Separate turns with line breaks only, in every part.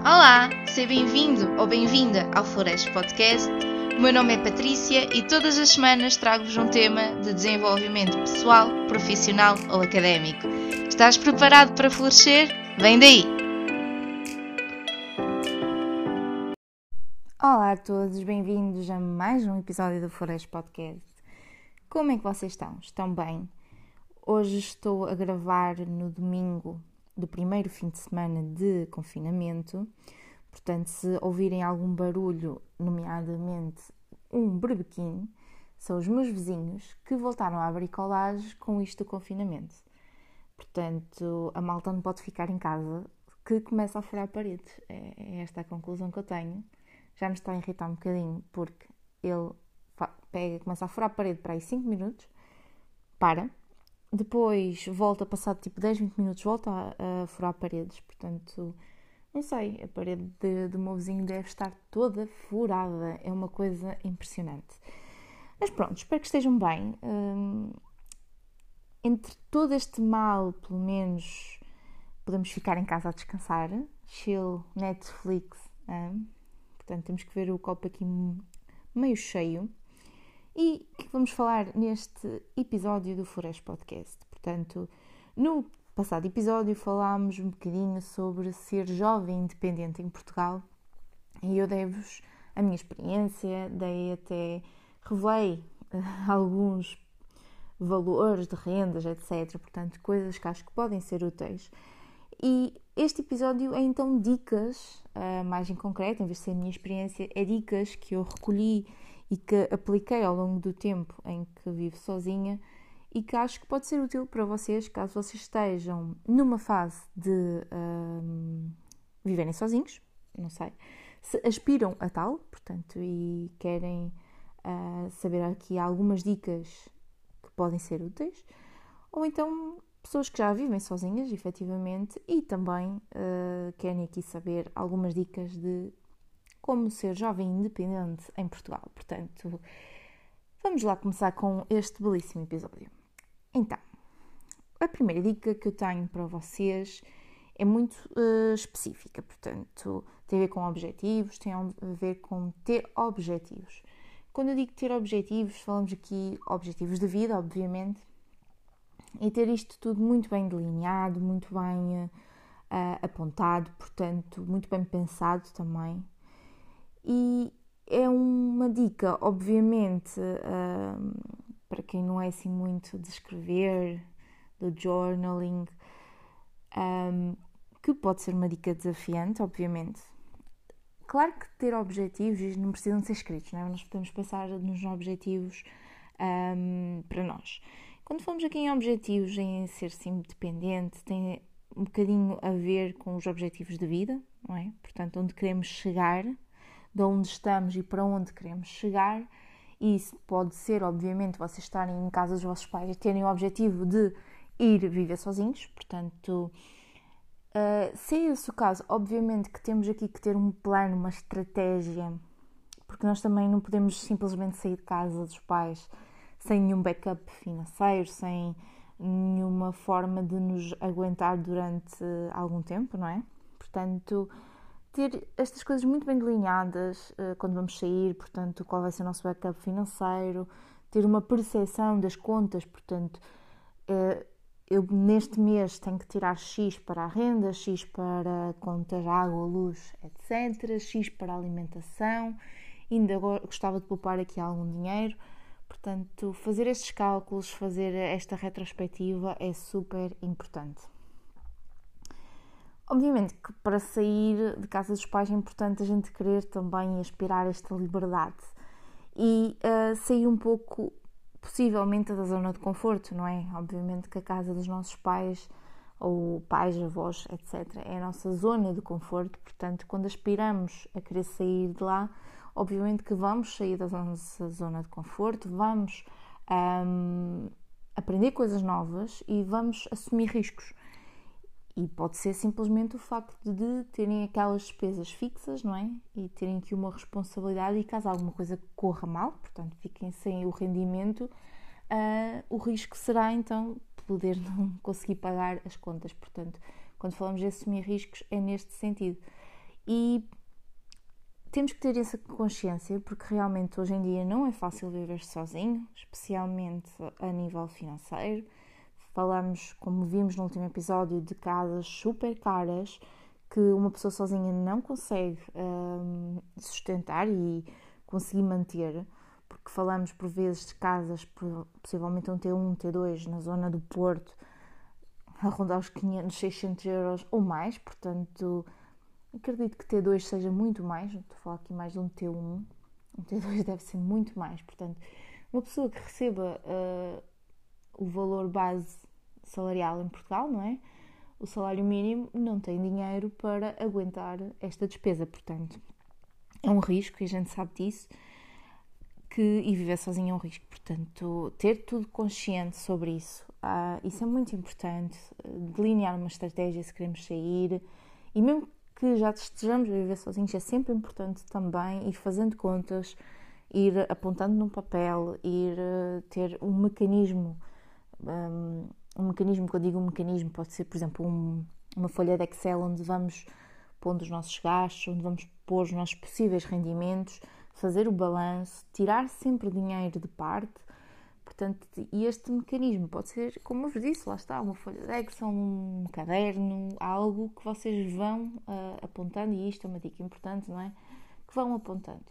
Olá, seja bem-vindo ou bem-vinda ao Flores Podcast. O meu nome é Patrícia e todas as semanas trago-vos um tema de desenvolvimento pessoal, profissional ou académico. Estás preparado para florescer? Vem daí!
Olá a todos, bem-vindos a mais um episódio do Flores Podcast. Como é que vocês estão? Estão bem? Hoje estou a gravar no domingo do primeiro fim de semana de confinamento. Portanto, se ouvirem algum barulho, nomeadamente um berbequim, são os meus vizinhos que voltaram à bricolagem com isto do confinamento. Portanto, a malta não pode ficar em casa, que começa a furar paredes. É, é esta a conclusão que eu tenho. Já me está a irritar um bocadinho, porque ele pega, começa a furar a parede para aí 5 minutos, para, depois volta, passado tipo 10, 20 minutos, volta a, a furar paredes. Portanto, não sei, a parede de, do meu vizinho deve estar toda furada. É uma coisa impressionante. Mas pronto, espero que estejam bem. Hum, entre todo este mal, pelo menos podemos ficar em casa a descansar. Chill, Netflix. Portanto, temos que ver o copo aqui meio cheio. E o que vamos falar neste episódio do Flores Podcast? Portanto, no passado episódio falámos um bocadinho sobre ser jovem independente em Portugal e eu dei-vos a minha experiência, dei até, revelei uh, alguns valores de rendas, etc. Portanto, coisas que acho que podem ser úteis. E este episódio é então dicas, uh, mais em concreto, em vez de ser a minha experiência, é dicas que eu recolhi e que apliquei ao longo do tempo em que vivo sozinha e que acho que pode ser útil para vocês caso vocês estejam numa fase de um, viverem sozinhos, não sei, se aspiram a tal, portanto, e querem uh, saber aqui algumas dicas que podem ser úteis, ou então pessoas que já vivem sozinhas, efetivamente, e também uh, querem aqui saber algumas dicas de como ser jovem independente em Portugal. Portanto, vamos lá começar com este belíssimo episódio. Então, a primeira dica que eu tenho para vocês é muito uh, específica, portanto, tem a ver com objetivos, tem a ver com ter objetivos. Quando eu digo ter objetivos, falamos aqui objetivos de vida, obviamente, e ter isto tudo muito bem delineado, muito bem uh, apontado, portanto, muito bem pensado também. E é uma dica, obviamente, para quem não é assim muito de escrever, do journaling, um, que pode ser uma dica desafiante, obviamente. Claro que ter objetivos não precisam ser escritos, não é? Nós podemos pensar nos objetivos um, para nós. Quando falamos aqui em objetivos, em ser sim dependente, tem um bocadinho a ver com os objetivos de vida, não é? Portanto, onde queremos chegar de onde estamos e para onde queremos chegar. E isso pode ser, obviamente, vocês estarem em casa dos vossos pais e terem o objetivo de ir viver sozinhos, portanto, uh, se é esse o caso, obviamente que temos aqui que ter um plano, uma estratégia, porque nós também não podemos simplesmente sair de casa dos pais sem nenhum backup financeiro, sem nenhuma forma de nos aguentar durante algum tempo, não é? Portanto, ter estas coisas muito bem delineadas uh, quando vamos sair, portanto, qual vai ser o nosso backup financeiro, ter uma percepção das contas, portanto, uh, eu neste mês tenho que tirar X para a renda, X para contas água, luz, etc., X para alimentação, ainda gostava de poupar aqui algum dinheiro. Portanto, fazer estes cálculos, fazer esta retrospectiva é super importante. Obviamente que para sair de casa dos pais é importante a gente querer também aspirar esta liberdade e uh, sair um pouco, possivelmente, da zona de conforto, não é? Obviamente que a casa dos nossos pais, ou pais, avós, etc., é a nossa zona de conforto, portanto, quando aspiramos a querer sair de lá, obviamente que vamos sair da nossa zona de conforto, vamos um, aprender coisas novas e vamos assumir riscos. E pode ser simplesmente o facto de terem aquelas despesas fixas, não é? E terem aqui uma responsabilidade e caso alguma coisa corra mal, portanto fiquem sem o rendimento, uh, o risco será então poder não conseguir pagar as contas. Portanto, quando falamos de assumir riscos, é neste sentido. E temos que ter essa consciência porque realmente hoje em dia não é fácil viver sozinho, especialmente a nível financeiro. Falamos, como vimos no último episódio, de casas super caras que uma pessoa sozinha não consegue um, sustentar e conseguir manter, porque falamos por vezes de casas, possivelmente um T1, um T2 na zona do Porto, a rondar os 500, 600 euros ou mais, portanto Acredito que T2 seja muito mais, estou a falar aqui mais de um T1, um T2 deve ser muito mais, portanto, uma pessoa que receba uh, o valor base salarial em Portugal, não é? O salário mínimo não tem dinheiro para aguentar esta despesa, portanto, é um risco e a gente sabe disso. Que, e viver sozinho é um risco, portanto, ter tudo consciente sobre isso, uh, isso é muito importante. Delinear uma estratégia se queremos sair, e mesmo que já estejamos a viver sozinhos, é sempre importante também ir fazendo contas, ir apontando num papel, ir uh, ter um mecanismo. Um, um, mecanismo, quando digo um mecanismo, pode ser, por exemplo, um, uma folha de Excel onde vamos pondo os nossos gastos, onde vamos pôr os nossos possíveis rendimentos, fazer o balanço, tirar sempre dinheiro de parte Portanto, e este mecanismo pode ser, como eu vos disse, lá está, uma folha de Excel, um caderno, algo que vocês vão uh, apontando, e isto é uma dica importante, não é? Que vão apontando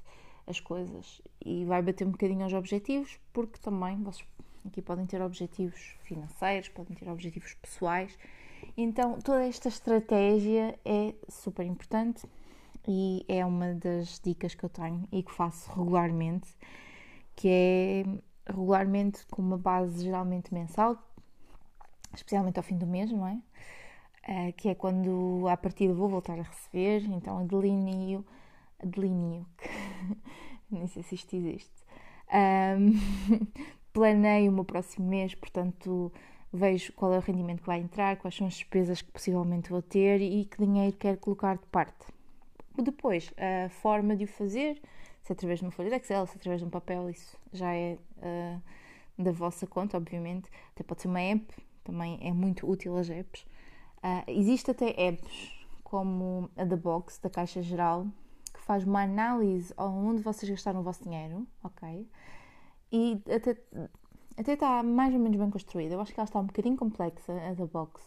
as coisas e vai bater um bocadinho aos objetivos, porque também vocês aqui podem ter objetivos financeiros, podem ter objetivos pessoais. Então, toda esta estratégia é super importante e é uma das dicas que eu tenho e que faço regularmente, que é regularmente com uma base geralmente mensal, especialmente ao fim do mês, não é? Uh, que é quando à partida vou voltar a receber, então delineo, delineo, nem sei se isto existe, um, planeio o meu próximo mês, portanto vejo qual é o rendimento que vai entrar, quais são as despesas que possivelmente vou ter e que dinheiro quero colocar de parte. Depois, a forma de o fazer, se através de uma folha de Excel, se através de um papel, isso já é uh, da vossa conta, obviamente. Até pode ser uma app, também é muito útil as apps. Uh, existe até apps como a The Box, da Caixa Geral, que faz uma análise onde vocês gastaram o vosso dinheiro, ok? E até, até está mais ou menos bem construída. Eu acho que ela está um bocadinho complexa, a The Box.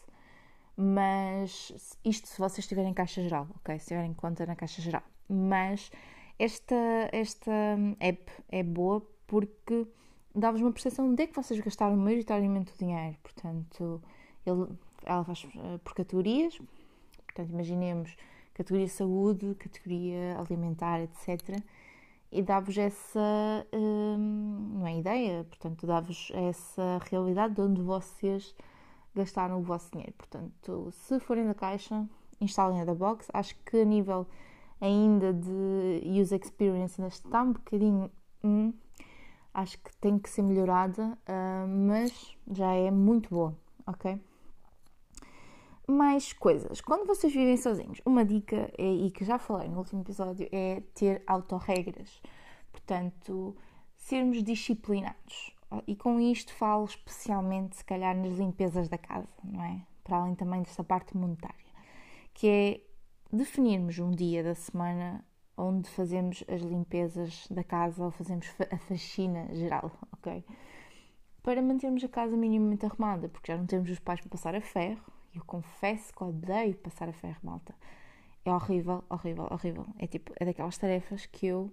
Mas isto se vocês tiverem Caixa Geral, ok? Se tiverem conta na Caixa Geral. Mas esta, esta app é boa porque dá-vos uma percepção de é que vocês gastaram maioritariamente o dinheiro. Portanto, ele, ela faz eh, por categorias. Portanto, imaginemos categoria saúde, categoria alimentar, etc. E dá-vos essa, hum, não é ideia, portanto, dá-vos essa realidade de onde vocês gastaram o vosso dinheiro. Portanto, se forem da caixa, instalem a da box. Acho que a nível ainda de user experience ainda está um bocadinho. Hum, acho que tem que ser melhorada, uh, mas já é muito boa, ok? Mais coisas. Quando vocês vivem sozinhos, uma dica, é, e que já falei no último episódio, é ter autorregras. Portanto, sermos disciplinados. E com isto falo especialmente, se calhar, nas limpezas da casa, não é? Para além também desta parte monetária. Que é definirmos um dia da semana onde fazemos as limpezas da casa ou fazemos a faxina geral, ok? Para mantermos a casa minimamente arrumada, porque já não temos os pais para passar a ferro, eu confesso que odeio passar a ferro, malta. É horrível, horrível, horrível. É tipo, é daquelas tarefas que eu,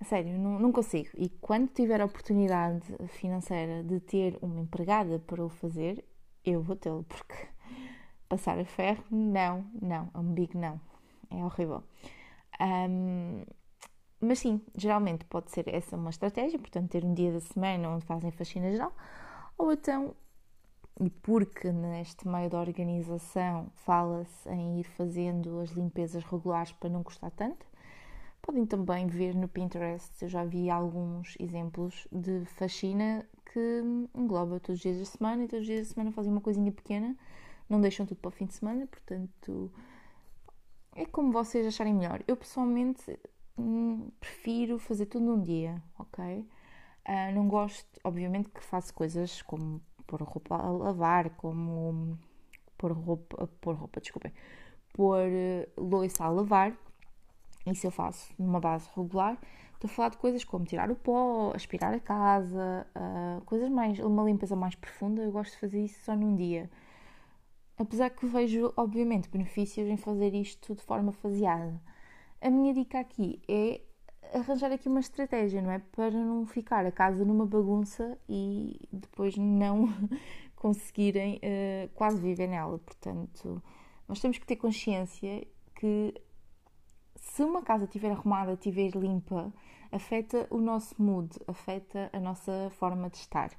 a sério, não, não consigo. E quando tiver a oportunidade financeira de ter uma empregada para o fazer, eu vou tê-lo, porque passar a ferro, não, não, é um big não. É horrível. Um, mas sim, geralmente pode ser essa uma estratégia, portanto, ter um dia da semana onde fazem faxina geral, ou então, e porque neste meio da organização fala-se em ir fazendo as limpezas regulares para não custar tanto, podem também ver no Pinterest, eu já vi alguns exemplos de faxina que engloba todos os dias da semana e todos os dias da semana fazem uma coisinha pequena não deixam tudo para o fim de semana, portanto é como vocês acharem melhor. Eu pessoalmente hum, prefiro fazer tudo num dia, ok? Uh, não gosto, obviamente, que faço coisas como pôr roupa a lavar, como pôr roupa, pôr roupa, desculpem, pôr eh, louça a lavar. Isso eu faço numa base regular. Estou a falar de coisas como tirar o pó, aspirar a casa, uh, coisas mais, uma limpeza mais profunda. Eu gosto de fazer isso só num dia. Apesar que vejo, obviamente, benefícios em fazer isto de forma faseada. A minha dica aqui é arranjar aqui uma estratégia, não é? Para não ficar a casa numa bagunça e depois não conseguirem uh, quase viver nela. Portanto, nós temos que ter consciência que se uma casa estiver arrumada, estiver limpa, afeta o nosso mood, afeta a nossa forma de estar.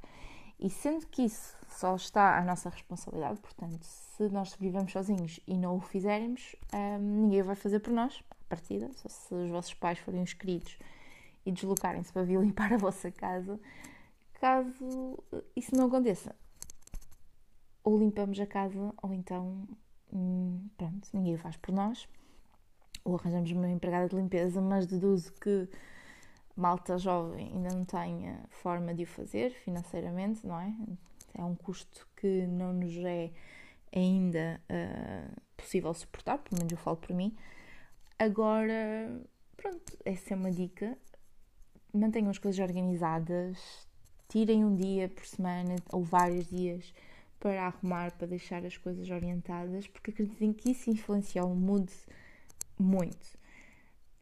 E sendo que isso só está à nossa responsabilidade, portanto, se nós vivemos sozinhos e não o fizermos, hum, ninguém vai fazer por nós, partida, se os vossos pais forem os queridos e deslocarem-se para vir limpar a vossa casa. Caso isso não aconteça, ou limpamos a casa, ou então, hum, pronto, ninguém o faz por nós, ou arranjamos uma empregada de limpeza, mas deduzo que malta jovem ainda não tenha forma de o fazer financeiramente, não é? É um custo que não nos é ainda uh, possível suportar, pelo menos eu falo por mim. Agora, pronto, essa é uma dica. Mantenham as coisas organizadas, tirem um dia por semana ou vários dias para arrumar, para deixar as coisas orientadas, porque acreditem que isso influencia o mood muito.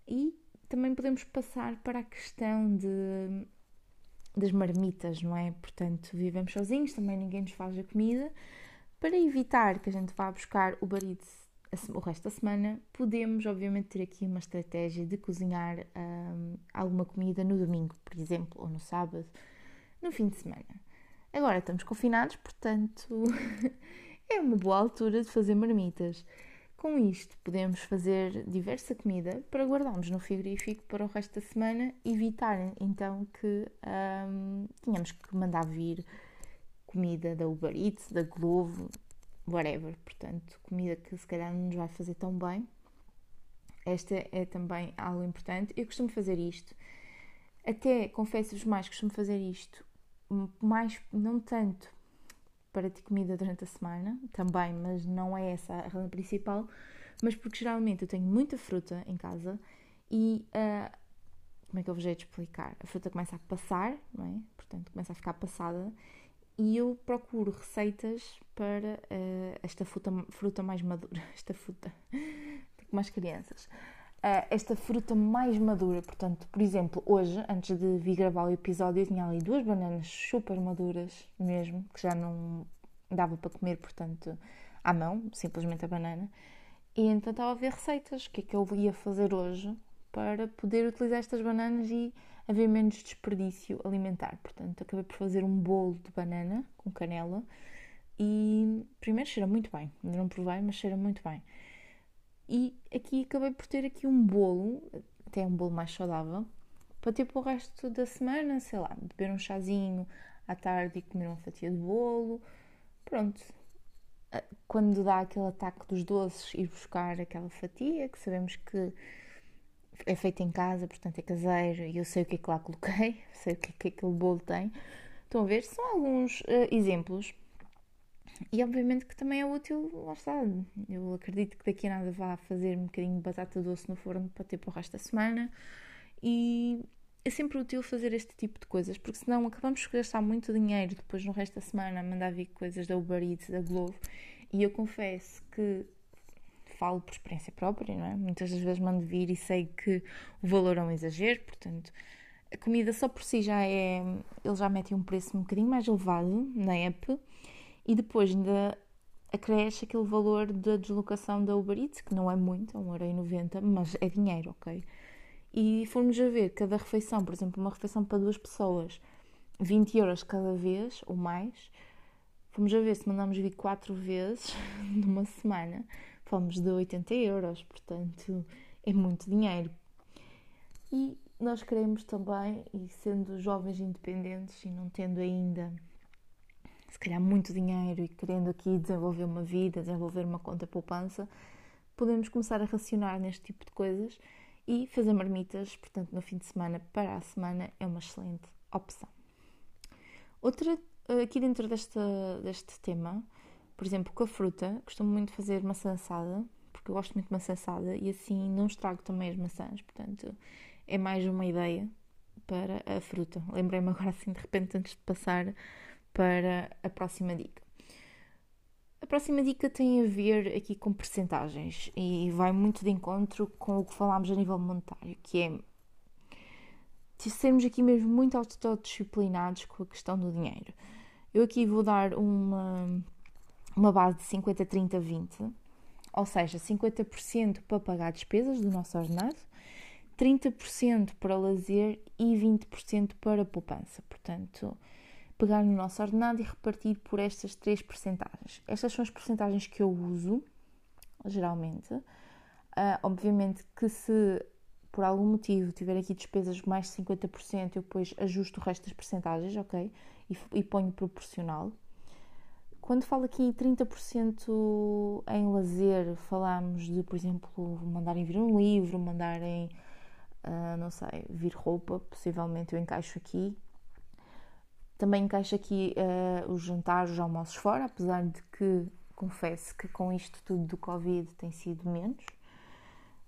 E também podemos passar para a questão de, das marmitas, não é? Portanto, vivemos sozinhos, também ninguém nos faz a comida. Para evitar que a gente vá buscar o barito o resto da semana, podemos, obviamente, ter aqui uma estratégia de cozinhar hum, alguma comida no domingo, por exemplo, ou no sábado, no fim de semana. Agora estamos confinados, portanto, é uma boa altura de fazer marmitas. Com isto, podemos fazer diversa comida para guardarmos no frigorífico para o resto da semana, evitar então que hum, tenhamos que mandar vir comida da Uber Eats, da Glovo, whatever. Portanto, comida que se calhar não nos vai fazer tão bem. Esta é também algo importante. Eu costumo fazer isto. Até, confesso-vos mais, costumo fazer isto mais, não tanto para ter comida durante a semana, também, mas não é essa a razão principal, mas porque geralmente eu tenho muita fruta em casa e uh, como é que eu vos hei de explicar? A fruta começa a passar, não é? Portanto, começa a ficar passada e eu procuro receitas para uh, esta fruta, fruta mais madura, esta fruta, com mais crianças. Uh, esta fruta mais madura, portanto, por exemplo, hoje, antes de vir gravar o episódio, eu tinha ali duas bananas super maduras mesmo, que já não dava para comer, portanto, à mão, simplesmente a banana. E então estava a ver receitas, o que é que eu ia fazer hoje para poder utilizar estas bananas e haver menos desperdício alimentar. Portanto, acabei por fazer um bolo de banana com canela e primeiro cheira muito bem, ainda não provei, mas cheira muito bem. E aqui acabei por ter aqui um bolo, até um bolo mais saudável, para ter para o resto da semana, sei lá, beber um chazinho à tarde e comer uma fatia de bolo. Pronto. Ah, quando dá aquele ataque dos doces, ir buscar aquela fatia, que sabemos que é feita em casa, portanto é caseiro, e eu sei o que é que lá coloquei, sei o que é que aquele bolo tem. Estão a ver? São alguns uh, exemplos e obviamente que também é útil, lá está. Eu acredito que daqui a nada vá fazer um bocadinho de batata doce no forno para ter para o resto da semana. E é sempre útil fazer este tipo de coisas, porque senão acabamos de gastar muito dinheiro depois no resto da semana a mandar vir coisas da Uber Eats, da Glovo. E eu confesso que falo por experiência própria, não é? Muitas das vezes mando vir e sei que o valor é um exagero, portanto, a comida só por si já é. Eles já metem um preço um bocadinho mais elevado na app e depois ainda acresce aquele valor da deslocação da Uber Eats, que não é muito, é 1,90€, mas é dinheiro, ok? E formos a ver cada refeição, por exemplo, uma refeição para duas pessoas, 20 euros cada vez ou mais, fomos a ver se mandamos vir quatro vezes numa semana, fomos de 80 euros, portanto é muito dinheiro. E nós queremos também, e sendo jovens independentes e não tendo ainda se calhar muito dinheiro e querendo aqui desenvolver uma vida, desenvolver uma conta poupança, podemos começar a racionar neste tipo de coisas e fazer marmitas, portanto, no fim de semana para a semana é uma excelente opção. Outra, aqui dentro deste, deste tema, por exemplo, com a fruta, costumo muito fazer maçã assada, porque eu gosto muito de maçã assada e assim não estrago também as maçãs, portanto é mais uma ideia para a fruta. Lembrei-me agora assim de repente antes de passar para a próxima dica. A próxima dica tem a ver aqui com percentagens e vai muito de encontro com o que falámos a nível monetário, que é sermos aqui mesmo muito autodisciplinados com a questão do dinheiro. Eu aqui vou dar uma, uma base de 50, 30, 20, ou seja, 50% para pagar despesas do nosso ordenado, 30% para lazer e 20% para poupança. Portanto, pegar no nosso ordenado e repartir por estas três percentagens. Estas são as percentagens que eu uso, geralmente. Uh, obviamente que se por algum motivo tiver aqui despesas mais de 50%, eu depois ajusto o resto das percentagens, ok? E, e ponho proporcional. Quando falo aqui 30% em lazer, falamos de, por exemplo, mandarem vir um livro, mandarem, uh, não sei, vir roupa, possivelmente eu encaixo aqui. Também encaixo aqui uh, os jantares, os almoços fora, apesar de que confesso que com isto tudo do Covid tem sido menos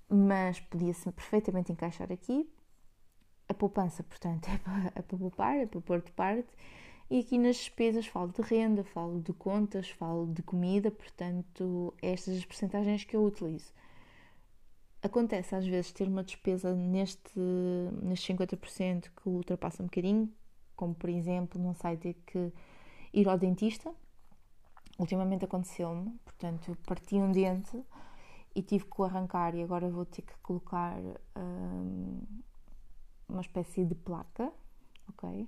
mas podia-se perfeitamente encaixar aqui. A poupança, portanto, é para, é para poupar, é para pôr de parte. E aqui nas despesas falo de renda, falo de contas, falo de comida, portanto, estas as percentagens que eu utilizo. Acontece às vezes ter uma despesa neste, neste 50% que ultrapassa um bocadinho, como por exemplo, não sei, ter que ir ao dentista. Ultimamente aconteceu-me, portanto, parti um dente e tive que o arrancar e agora vou ter que colocar hum, uma espécie de placa, ok?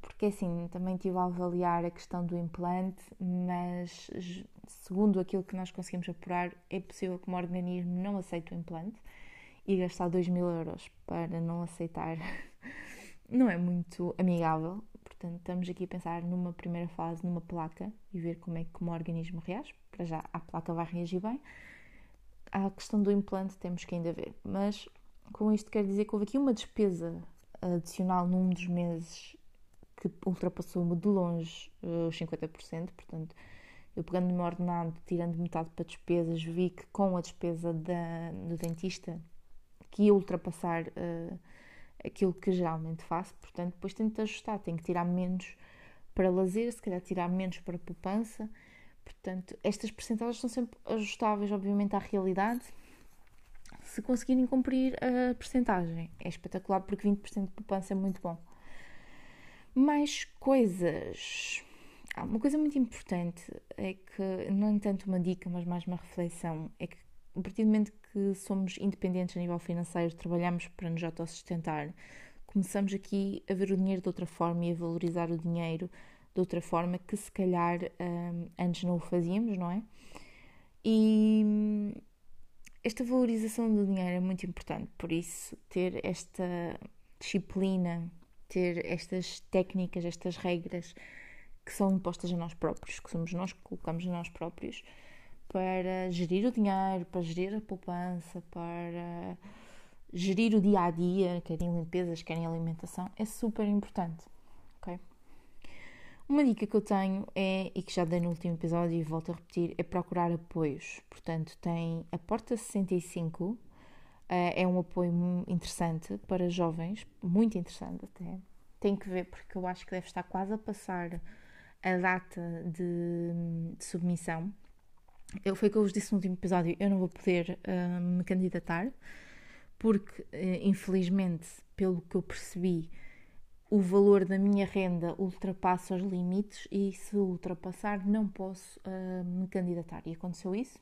Porque assim, também tive a avaliar a questão do implante, mas segundo aquilo que nós conseguimos apurar, é possível que o meu organismo não aceite o implante e gastar 2 mil euros para não aceitar não é muito amigável. Portanto, estamos aqui a pensar numa primeira fase, numa placa e ver como é que o meu organismo reage. Para já, a placa vai reagir bem à questão do implante temos que ainda ver. Mas com isto quer dizer que houve aqui uma despesa adicional num dos meses que ultrapassou-me de longe uh, os 50%, portanto, eu pegando no meu ordenado, tirando metade para despesas, vi que com a despesa da, do dentista que ia ultrapassar uh, aquilo que geralmente faço, portanto, depois tento ajustar, tenho que tirar menos para lazer, se calhar tirar menos para poupança Portanto, estas percentagens são sempre ajustáveis, obviamente, à realidade. Se conseguirem cumprir a percentagem, é espetacular porque 20% de poupança é muito bom. Mais coisas. Ah, uma coisa muito importante é que, não é tanto uma dica, mas mais uma reflexão, é que a partir do momento que somos independentes a nível financeiro, trabalhamos para nos autossustentar, começamos aqui a ver o dinheiro de outra forma e a valorizar o dinheiro de outra forma que se calhar um, antes não o fazíamos, não é? E hum, esta valorização do dinheiro é muito importante, por isso ter esta disciplina, ter estas técnicas, estas regras que são impostas a nós próprios, que somos nós que colocamos a nós próprios para gerir o dinheiro, para gerir a poupança, para gerir o dia a dia, querem limpezas, querem alimentação, é super importante, ok? Uma dica que eu tenho é, e que já dei no último episódio e volto a repetir, é procurar apoios. Portanto, tem a Porta 65, eh, é um apoio interessante para jovens, muito interessante até. Tem que ver, porque eu acho que deve estar quase a passar a data de, de submissão. Eu, foi o que eu vos disse no último episódio, eu não vou poder uh, me candidatar, porque, uh, infelizmente, pelo que eu percebi, o valor da minha renda ultrapassa os limites e se ultrapassar não posso uh, me candidatar. E aconteceu isso.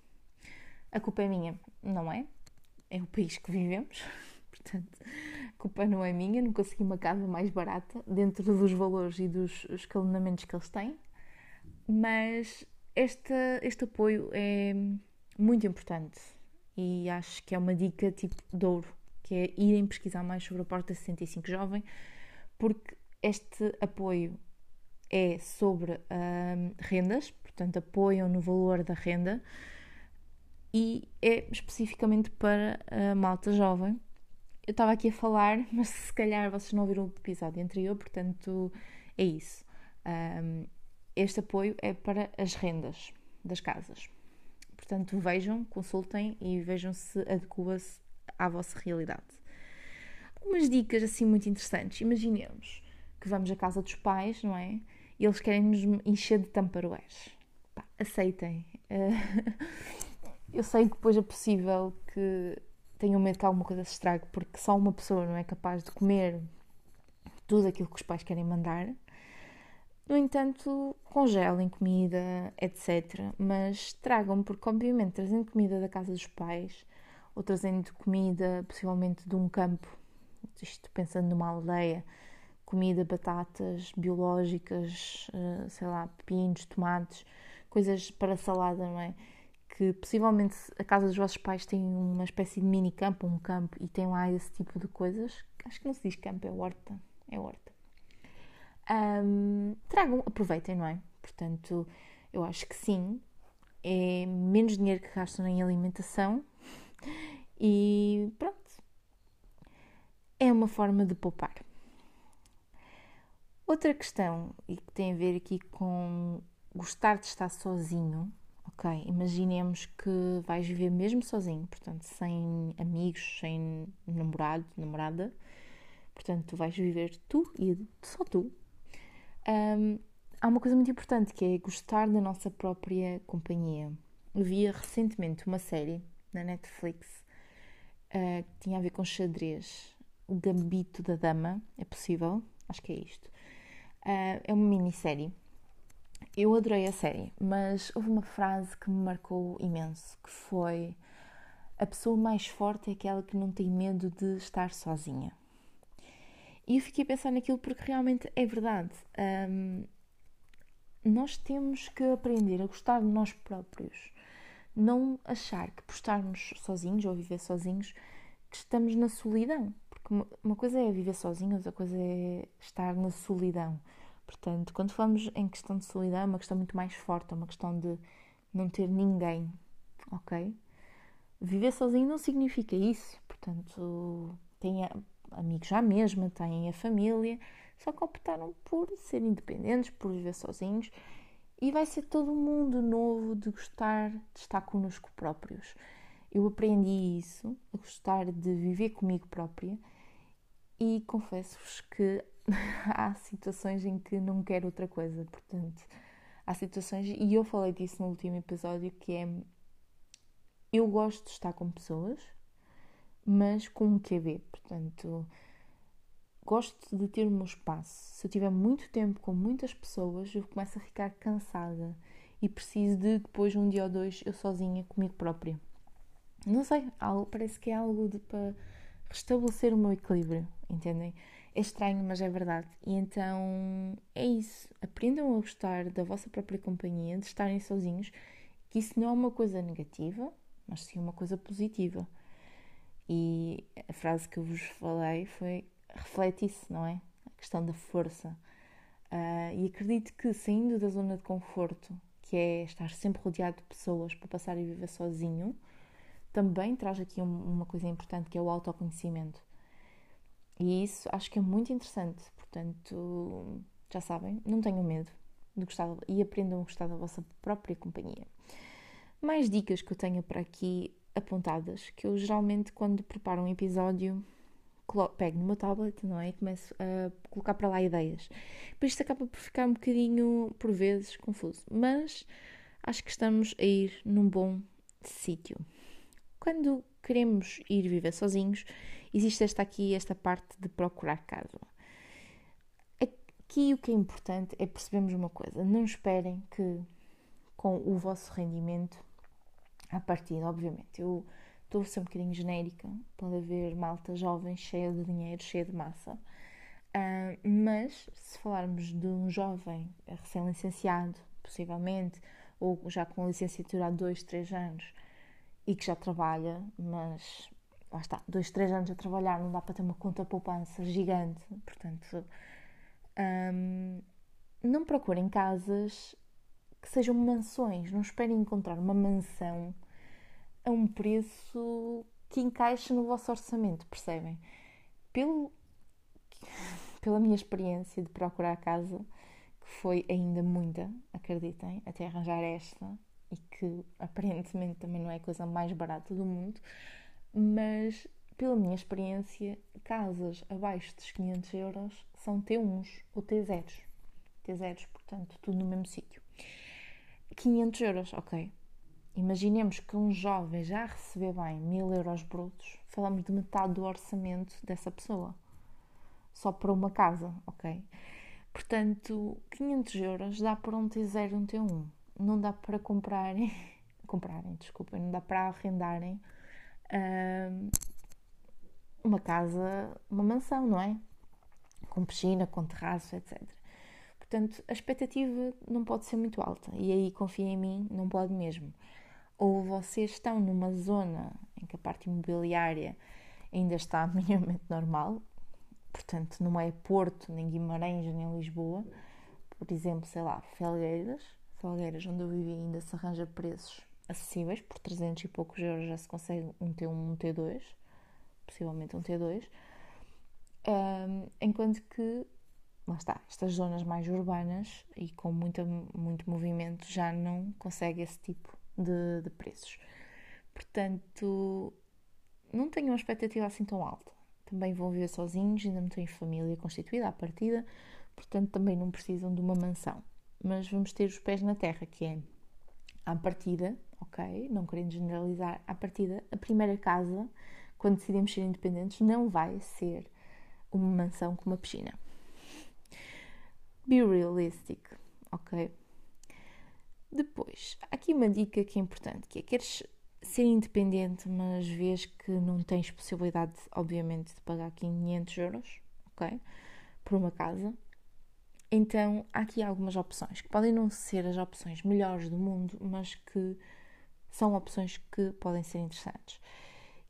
A culpa é minha, não é? É o país que vivemos. Portanto, a culpa não é minha, não consegui uma casa mais barata dentro dos valores e dos escalonamentos que eles têm. Mas este, apoio é muito importante e acho que é uma dica tipo de ouro, que é irem pesquisar mais sobre a Porta 65 Jovem porque este apoio é sobre hum, rendas, portanto, apoiam no valor da renda e é especificamente para a malta jovem. Eu estava aqui a falar, mas se calhar vocês não ouviram o episódio anterior, portanto, é isso. Um, este apoio é para as rendas das casas. Portanto, vejam, consultem e vejam se adequa-se à vossa realidade. Umas dicas assim muito interessantes. Imaginemos que vamos à casa dos pais, não é? E eles querem nos encher de tamparoés. Aceitem. eu sei que depois é possível que tenham medo que alguma coisa se estrague, porque só uma pessoa não é capaz de comer tudo aquilo que os pais querem mandar. No entanto, congelem comida, etc. Mas tragam, porque obviamente trazendo comida da casa dos pais ou trazendo comida possivelmente de um campo, isto pensando numa aldeia, comida, batatas biológicas, eh, sei lá, pepinos, tomates, coisas para salada, não é? Que possivelmente a casa dos vossos pais tem uma espécie de mini campo, um campo, e tem lá esse tipo de coisas. Acho que não se diz campo, é horta. É horta. Um, tragam, aproveitem, não é? Portanto, eu acho que sim. É menos dinheiro que gastam em alimentação e pronto. É uma forma de poupar. Outra questão, e que tem a ver aqui com gostar de estar sozinho, ok? Imaginemos que vais viver mesmo sozinho, portanto, sem amigos, sem namorado, namorada, portanto, tu vais viver tu e só tu. Um, há uma coisa muito importante que é gostar da nossa própria companhia. Eu via recentemente uma série na Netflix uh, que tinha a ver com xadrez. O Gambito da Dama, é possível? Acho que é isto. Uh, é uma minissérie. Eu adorei a série, mas houve uma frase que me marcou imenso, que foi a pessoa mais forte é aquela que não tem medo de estar sozinha. E eu fiquei a pensar naquilo porque realmente é verdade. Um, nós temos que aprender a gostar de nós próprios. Não achar que por estarmos sozinhos ou viver sozinhos que estamos na solidão. Porque uma coisa é viver sozinho, outra coisa é estar na solidão. Portanto, quando falamos em questão de solidão, é uma questão muito mais forte, é uma questão de não ter ninguém, ok? Viver sozinho não significa isso, portanto, tenha amigos já mesmo, têm a família, só que optaram por ser independentes, por viver sozinhos e vai ser todo um mundo novo de gostar de estar connosco próprios. Eu aprendi isso, a gostar de viver comigo própria e confesso-vos que há situações em que não quero outra coisa, portanto, há situações, e eu falei disso no último episódio, que é eu gosto de estar com pessoas, mas com um QB, portanto, gosto de ter o meu espaço. Se eu tiver muito tempo com muitas pessoas, eu começo a ficar cansada e preciso de depois um dia ou dois eu sozinha comigo própria. Não sei, algo, parece que é algo de, para restabelecer o meu equilíbrio, entendem? É estranho, mas é verdade. E então é isso. Aprendam a gostar da vossa própria companhia, de estarem sozinhos, que isso não é uma coisa negativa, mas sim uma coisa positiva. E a frase que eu vos falei foi: reflete isso, não é? A questão da força. Uh, e acredito que saindo da zona de conforto, que é estar sempre rodeado de pessoas para passar a viver sozinho, também traz aqui uma coisa importante que é o autoconhecimento. E isso acho que é muito interessante. Portanto, já sabem, não tenham medo de gostar e aprendam a gostar da vossa própria companhia. Mais dicas que eu tenho para aqui apontadas, que eu geralmente quando preparo um episódio pego no meu tablet, não é? E começo a colocar para lá ideias. Depois isto acaba por ficar um bocadinho, por vezes, confuso. Mas acho que estamos a ir num bom sítio. Quando queremos ir viver sozinhos, existe esta aqui, esta parte de procurar casa. Aqui o que é importante é percebermos uma coisa: não esperem que com o vosso rendimento, a partir, obviamente, eu estou a ser um bocadinho genérica, pode haver malta jovem, cheia de dinheiro, cheia de massa. Uh, mas se falarmos de um jovem recém-licenciado, possivelmente, ou já com licenciatura há dois, três anos, e que já trabalha, mas lá está, dois, três anos a trabalhar, não dá para ter uma conta poupança gigante, portanto, um, não procurem casas que sejam mansões, não esperem encontrar uma mansão a um preço que encaixe no vosso orçamento, percebem? Pelo, pela minha experiência de procurar casa, que foi ainda muita, acreditem, até arranjar esta, e que aparentemente também não é a coisa mais barata do mundo, mas pela minha experiência, casas abaixo dos 500 euros são T1s ou T0s. T0s, portanto, tudo no mesmo sítio. 500 euros, ok. Imaginemos que um jovem já receber bem 1000 euros brutos, falamos de metade do orçamento dessa pessoa. Só para uma casa, ok? Portanto, 500 euros dá para um T0 e um T1. Não dá para comprarem, comprarem, desculpem, não dá para arrendarem uh, uma casa, uma mansão, não é? Com piscina, com terraço, etc. Portanto, a expectativa não pode ser muito alta. E aí, confia em mim, não pode mesmo. Ou vocês estão numa zona em que a parte imobiliária ainda está minimamente normal, portanto, não é Porto, nem Guimarães, nem Lisboa, por exemplo, sei lá, Felgueiras, Felgueiras, onde eu vivi, ainda se arranja preços acessíveis, por 300 e poucos euros já se consegue um T1, um T2, possivelmente um T2, um, enquanto que, lá está, estas zonas mais urbanas e com muita, muito movimento já não consegue esse tipo de, de preços. Portanto, não tenho uma expectativa assim tão alta. Também vão viver sozinhos, ainda não têm família constituída à partida, portanto também não precisam de uma mansão. Mas vamos ter os pés na terra, que é à partida, ok? Não querendo generalizar, à partida, a primeira casa, quando decidimos ser independentes, não vai ser uma mansão com uma piscina. Be realistic, ok? Depois, aqui uma dica que é importante, que é queres ser independente, mas vês que não tens possibilidade, obviamente, de pagar 500 euros, ok? Por uma casa. Então, há aqui algumas opções que podem não ser as opções melhores do mundo, mas que são opções que podem ser interessantes.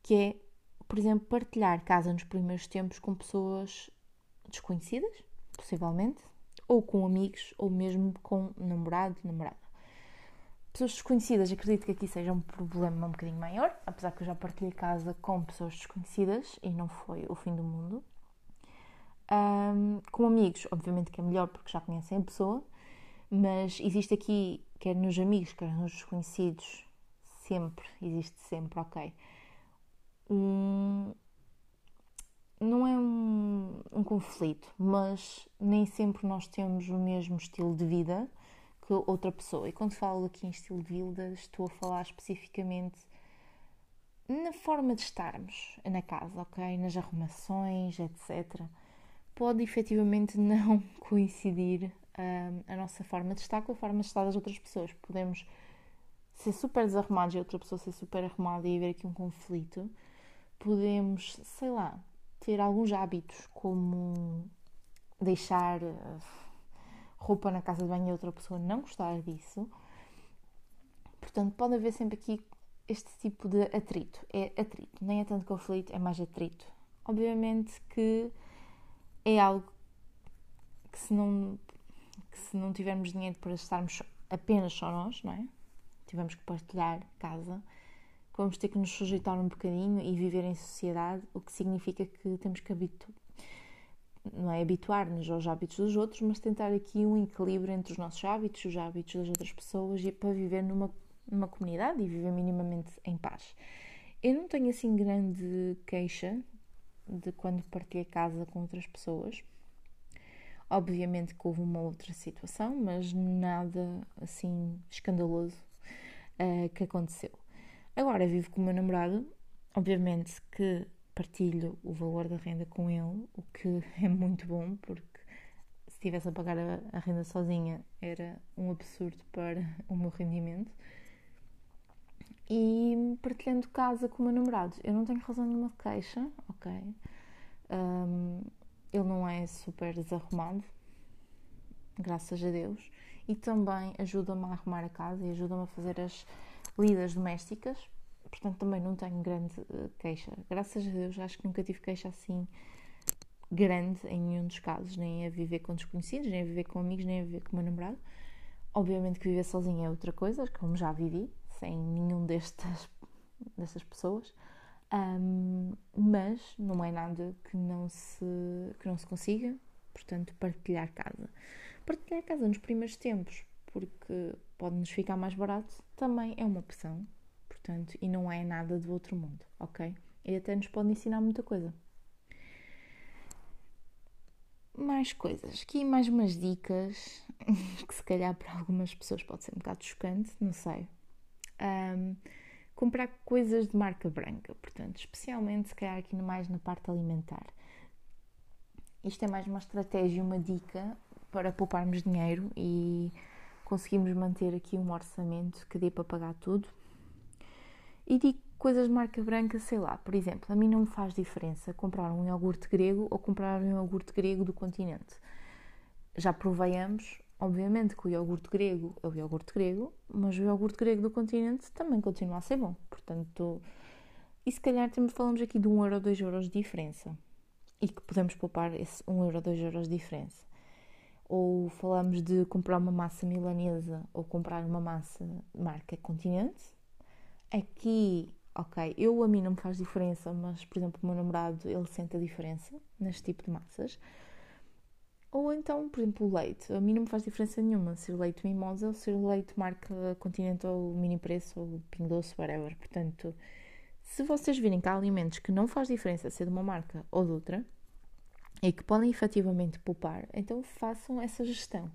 Que é, por exemplo, partilhar casa nos primeiros tempos com pessoas desconhecidas, possivelmente, ou com amigos, ou mesmo com namorado, namorada. Pessoas desconhecidas, acredito que aqui seja um problema um bocadinho maior, apesar que eu já partilhei casa com pessoas desconhecidas e não foi o fim do mundo. Um, com amigos, obviamente que é melhor porque já conhecem a pessoa, mas existe aqui, quer nos amigos, quer nos desconhecidos, sempre, existe sempre, ok. Um, não é um, um conflito, mas nem sempre nós temos o mesmo estilo de vida que outra pessoa. E quando falo aqui em estilo de vida, estou a falar especificamente na forma de estarmos na casa, ok? Nas arrumações, etc. Pode efetivamente não coincidir um, a nossa forma de estar com a forma de estar das outras pessoas. Podemos ser super desarrumados e outra pessoa ser super arrumada e haver aqui um conflito. Podemos, sei lá, ter alguns hábitos como deixar roupa na casa de banho e outra pessoa não gostar disso. Portanto, pode haver sempre aqui este tipo de atrito. É atrito, nem é tanto conflito, é mais atrito. Obviamente que é algo que se não, que se não tivermos dinheiro para estarmos apenas só nós, não é? Tivemos que partilhar casa, vamos ter que nos sujeitar um bocadinho e viver em sociedade, o que significa que temos que não é habituar-nos aos hábitos dos outros, mas tentar aqui um equilíbrio entre os nossos hábitos, os hábitos das outras pessoas e para viver numa, numa comunidade e viver minimamente em paz. Eu não tenho assim grande queixa de quando partilhei casa com outras pessoas. Obviamente que houve uma outra situação, mas nada assim escandaloso uh, que aconteceu. Agora vivo com o meu namorado, obviamente que partilho o valor da renda com ele, o que é muito bom, porque se estivesse a pagar a, a renda sozinha era um absurdo para o meu rendimento. E partilhando casa com o meu namorado, eu não tenho razão nenhuma de queixa, ok? Um, ele não é super desarrumado, graças a Deus, e também ajuda-me a arrumar a casa e ajuda-me a fazer as lidas domésticas, portanto também não tenho grande uh, queixa. Graças a Deus, acho que nunca tive queixa assim grande em nenhum dos casos, nem a viver com desconhecidos, nem a viver com amigos, nem a viver com o meu namorado. Obviamente que viver sozinha é outra coisa, como já vivi, sem nenhum destas, destas pessoas. Um, mas não é nada que não se que não se consiga portanto partilhar casa partilhar casa nos primeiros tempos porque pode-nos ficar mais barato, também é uma opção. Portanto, e não é nada do outro mundo, ok? E até nos pode ensinar muita coisa. Mais coisas, aqui mais umas dicas que se calhar para algumas pessoas pode ser um bocado chocante, não sei. Um, comprar coisas de marca branca, portanto, especialmente se calhar aqui mais na parte alimentar. Isto é mais uma estratégia, uma dica para pouparmos dinheiro e conseguirmos manter aqui um orçamento que dê para pagar tudo. E digo coisas de marca branca, sei lá, por exemplo, a mim não me faz diferença comprar um iogurte grego ou comprar um iogurte grego do continente. Já provei ambos, obviamente que o iogurte grego é o iogurte grego, mas o iogurte grego do continente também continua a ser bom. Portanto, e se calhar temos, falamos aqui de 1 euro ou 2 euros de diferença e que podemos poupar esse 1 euro ou 2 euros de diferença. Ou falamos de comprar uma massa milanesa ou comprar uma massa marca continente. Aqui ok, eu a mim não me faz diferença, mas por exemplo o meu namorado ele sente a diferença neste tipo de massas. Ou então, por exemplo, o leite. A mim não me faz diferença nenhuma ser leite mimosa ou ser leite marca Continental Mini Preço ou Ping Doce, whatever. Portanto, se vocês virem que há alimentos que não faz diferença ser de uma marca ou de outra e que podem efetivamente poupar, então façam essa gestão.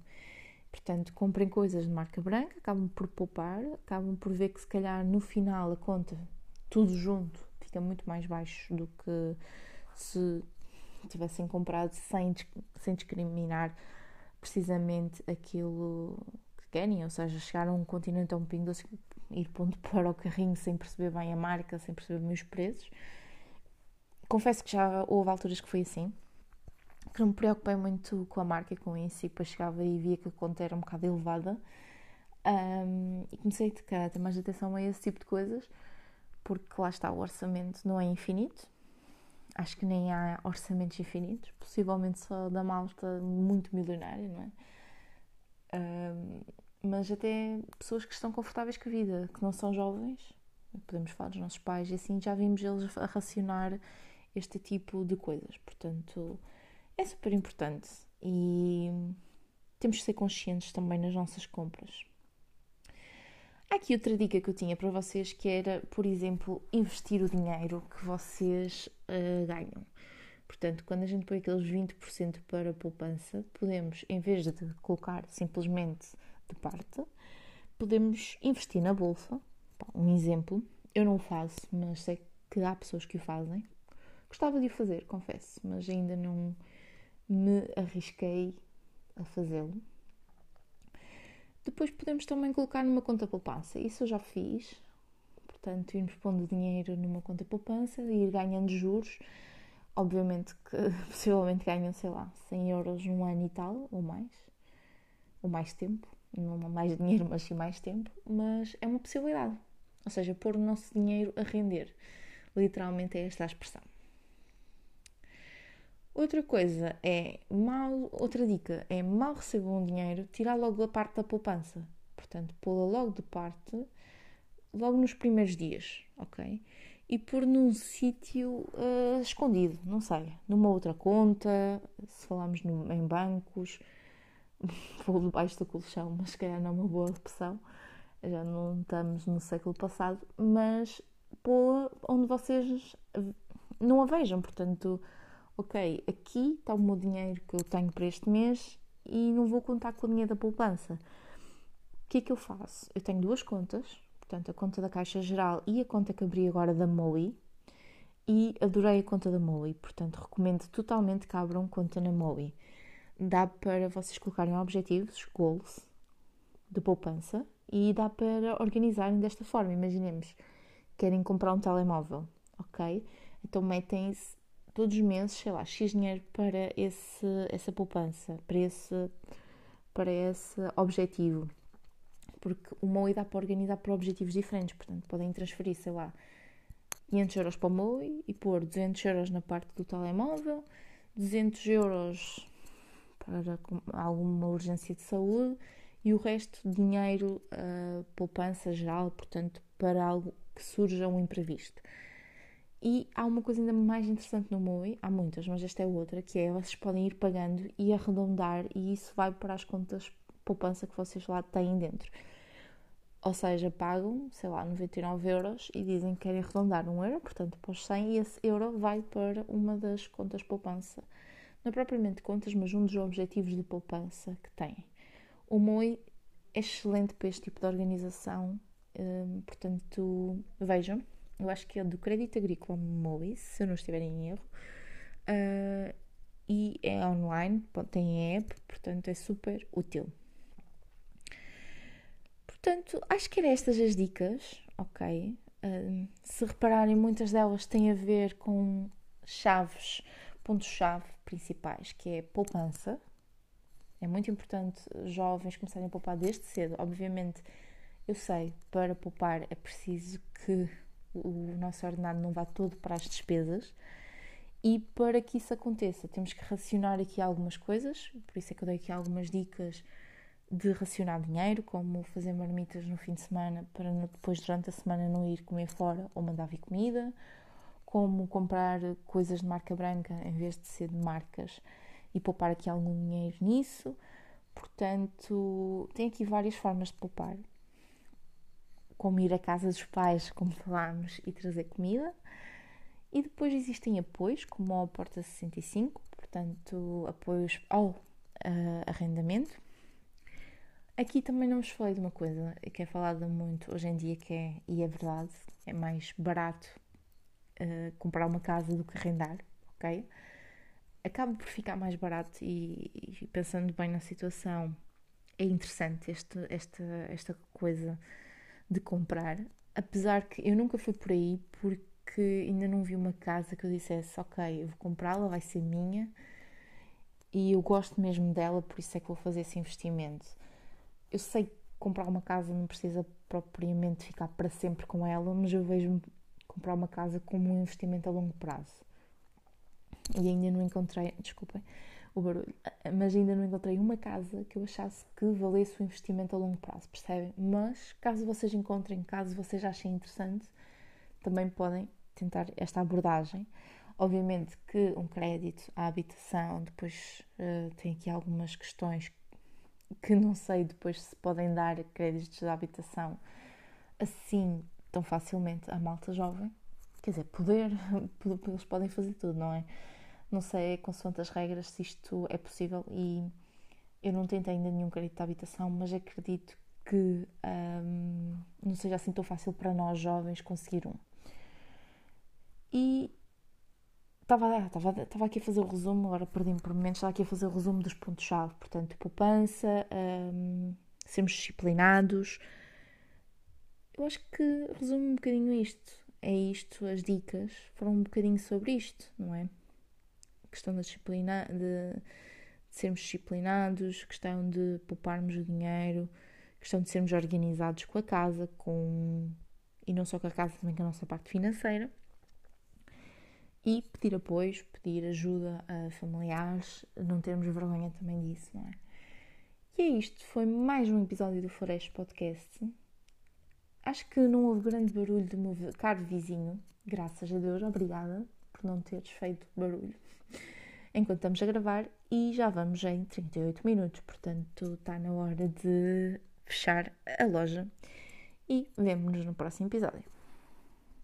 Portanto, comprem coisas de marca branca, acabam por poupar, acabam por ver que se calhar no final a conta tudo junto fica muito mais baixo do que se tivessem comprado sem, sem discriminar precisamente aquilo que querem, ou seja, chegar a um continente a um pingo doce, ir pondo para o carrinho sem perceber bem a marca, sem perceber bem os preços. Confesso que já houve alturas que foi assim, que não me preocupei muito com a marca e com isso, e depois chegava e via que a conta era um bocado elevada. Um, e comecei a ter mais atenção a esse tipo de coisas porque lá está, o orçamento não é infinito. Acho que nem há orçamentos infinitos, possivelmente só da malta muito milionária, não é? Um, mas até pessoas que estão confortáveis com a vida, que não são jovens, podemos falar dos nossos pais e assim, já vimos eles a racionar este tipo de coisas. Portanto, é super importante e temos de ser conscientes também nas nossas compras. Há aqui outra dica que eu tinha para vocês que era, por exemplo, investir o dinheiro que vocês uh, ganham. Portanto, quando a gente põe aqueles 20% para a poupança, podemos, em vez de colocar simplesmente de parte, podemos investir na bolsa. Um exemplo, eu não o faço, mas sei que há pessoas que o fazem. Gostava de o fazer, confesso, mas ainda não me arrisquei a fazê-lo. Depois podemos também colocar numa conta poupança. Isso eu já fiz. Portanto, irmos pondo dinheiro numa conta poupança e ir ganhando juros. Obviamente que possivelmente ganham, sei lá, 100 euros num ano e tal, ou mais. Ou mais tempo. Não mais dinheiro, mas sim mais tempo. Mas é uma possibilidade. Ou seja, pôr o nosso dinheiro a render. Literalmente é esta a expressão. Outra coisa é, mal, outra dica é, mal recebam um dinheiro, tirar logo a parte da poupança. Portanto, pô-la logo de parte, logo nos primeiros dias, ok? E pôr num sítio uh, escondido, não sei, numa outra conta, se falarmos no, em bancos, vou debaixo do colchão, mas se calhar não é uma boa opção, já não estamos no século passado, mas pô-la onde vocês não a vejam, portanto ok, aqui está o meu dinheiro que eu tenho para este mês e não vou contar com a minha da poupança. O que é que eu faço? Eu tenho duas contas, portanto, a conta da Caixa Geral e a conta que abri agora da MOI, e adorei a conta da MOI, portanto, recomendo totalmente que abram conta na MOI. Dá para vocês colocarem objetivos, goals, de poupança, e dá para organizarem desta forma. Imaginemos, querem comprar um telemóvel, ok? Então metem-se todos os meses, sei lá, X dinheiro para esse, essa poupança, para esse, para esse objetivo. Porque o MOI dá para organizar para objetivos diferentes, portanto, podem transferir, sei lá, 500 euros para o MOI e pôr 200 euros na parte do telemóvel, 200 euros para alguma urgência de saúde e o resto dinheiro, uh, poupança geral, portanto, para algo que surja um imprevisto. E há uma coisa ainda mais interessante no MOI, há muitas, mas esta é outra, que é vocês podem ir pagando e arredondar e isso vai para as contas poupança que vocês lá têm dentro. Ou seja, pagam, sei lá, 99 euros e dizem que querem arredondar um euro, portanto, pós 100 e esse euro vai para uma das contas poupança. Não propriamente contas, mas um dos objetivos de poupança que têm. O MOI é excelente para este tipo de organização, hum, portanto, vejam, eu acho que é do Crédito Agrícola MOI, se eu não estiver em erro, uh, e é online, tem app, portanto, é super útil. Portanto, acho que eram estas as dicas, ok? Uh, se repararem, muitas delas têm a ver com chaves, pontos-chave principais, que é poupança. É muito importante jovens começarem a poupar desde cedo. Obviamente, eu sei, para poupar é preciso que o nosso ordenado não vá todo para as despesas. E para que isso aconteça, temos que racionar aqui algumas coisas, por isso é que eu dei aqui algumas dicas de racionar dinheiro, como fazer marmitas no fim de semana para depois durante a semana não ir comer fora ou mandar vir comida, como comprar coisas de marca branca em vez de ser de marcas e poupar aqui algum dinheiro nisso. Portanto, tem aqui várias formas de poupar. Como ir à casa dos pais, como falámos, e trazer comida. E depois existem apoios, como a Porta 65, portanto, apoios ao uh, arrendamento, Aqui também não vos falei de uma coisa que é falada muito hoje em dia, que é, e é verdade, é mais barato uh, comprar uma casa do que arrendar, ok? Acaba por ficar mais barato e, e pensando bem na situação, é interessante este, esta, esta coisa de comprar, apesar que eu nunca fui por aí porque ainda não vi uma casa que eu dissesse, ok, eu vou comprá-la, vai ser minha e eu gosto mesmo dela, por isso é que vou fazer esse investimento eu sei que comprar uma casa não precisa propriamente ficar para sempre com ela, mas eu vejo comprar uma casa como um investimento a longo prazo. E ainda não encontrei, desculpem o barulho, mas ainda não encontrei uma casa que eu achasse que valesse o investimento a longo prazo, percebem? Mas caso vocês encontrem, caso vocês achem interessante, também podem tentar esta abordagem. Obviamente que um crédito à habitação depois uh, tem aqui algumas questões que não sei depois se podem dar créditos de habitação assim tão facilmente à malta jovem. Quer dizer, poder, eles podem fazer tudo, não é? Não sei, consoante as regras, se isto é possível e eu não tentei ainda nenhum crédito de habitação, mas acredito que hum, não seja assim tão fácil para nós jovens conseguir um. E Estava, estava, estava aqui a fazer o resumo, agora perdi-me por momentos, estava aqui a fazer o resumo dos pontos-chave. Portanto, poupança, um, sermos disciplinados. Eu acho que resume um bocadinho isto. É isto, as dicas foram um bocadinho sobre isto, não é? Questão da disciplina, de, de sermos disciplinados, questão de pouparmos o dinheiro, questão de sermos organizados com a casa, com e não só com a casa, também com a nossa parte financeira e pedir apoios, pedir ajuda a familiares, não termos vergonha também disso, não é? E é isto, foi mais um episódio do Floresta Podcast. Acho que não houve grande barulho do meu caro vizinho, graças a Deus, obrigada não teres feito barulho enquanto estamos a gravar e já vamos em 38 minutos, portanto está na hora de fechar a loja e vemo-nos no próximo episódio.